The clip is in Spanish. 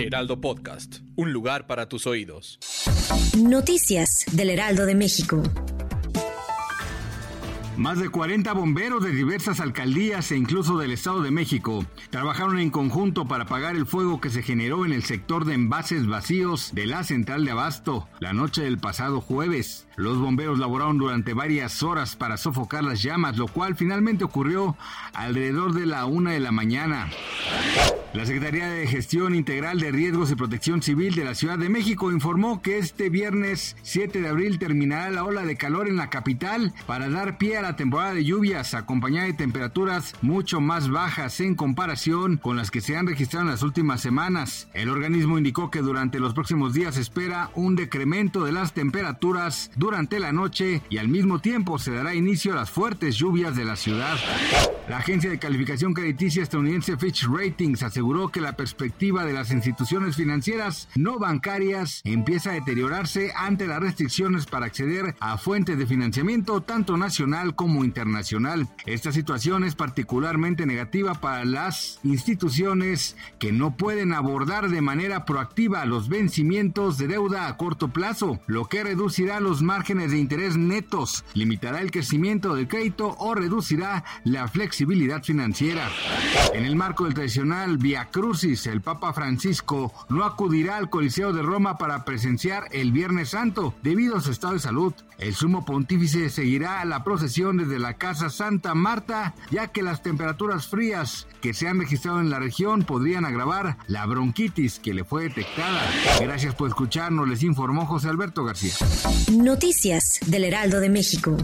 Heraldo Podcast. Un lugar para tus oídos. Noticias del Heraldo de México. Más de 40 bomberos de diversas alcaldías e incluso del Estado de México trabajaron en conjunto para apagar el fuego que se generó en el sector de envases vacíos de la central de Abasto la noche del pasado jueves. Los bomberos laboraron durante varias horas para sofocar las llamas, lo cual finalmente ocurrió alrededor de la una de la mañana. La Secretaría de Gestión Integral de Riesgos y Protección Civil de la Ciudad de México informó que este viernes 7 de abril terminará la ola de calor en la capital para dar pie a la temporada de lluvias acompañada de temperaturas mucho más bajas en comparación con las que se han registrado en las últimas semanas. El organismo indicó que durante los próximos días espera un decremento de las temperaturas durante la noche y al mismo tiempo se dará inicio a las fuertes lluvias de la ciudad. La agencia de calificación crediticia estadounidense Fitch Ratings aseguró que la perspectiva de las instituciones financieras no bancarias empieza a deteriorarse ante las restricciones para acceder a fuentes de financiamiento tanto nacional como internacional. Esta situación es particularmente negativa para las instituciones que no pueden abordar de manera proactiva los vencimientos de deuda a corto plazo, lo que reducirá los márgenes de interés netos, limitará el crecimiento del crédito o reducirá la flexibilidad financiera. En el marco del tradicional Via Crucis, el Papa Francisco no acudirá al Coliseo de Roma para presenciar el Viernes Santo debido a su estado de salud. El sumo pontífice seguirá la procesión desde la Casa Santa Marta, ya que las temperaturas frías que se han registrado en la región podrían agravar la bronquitis que le fue detectada. Gracias por escucharnos, les informó José Alberto García. Noticias del Heraldo de México.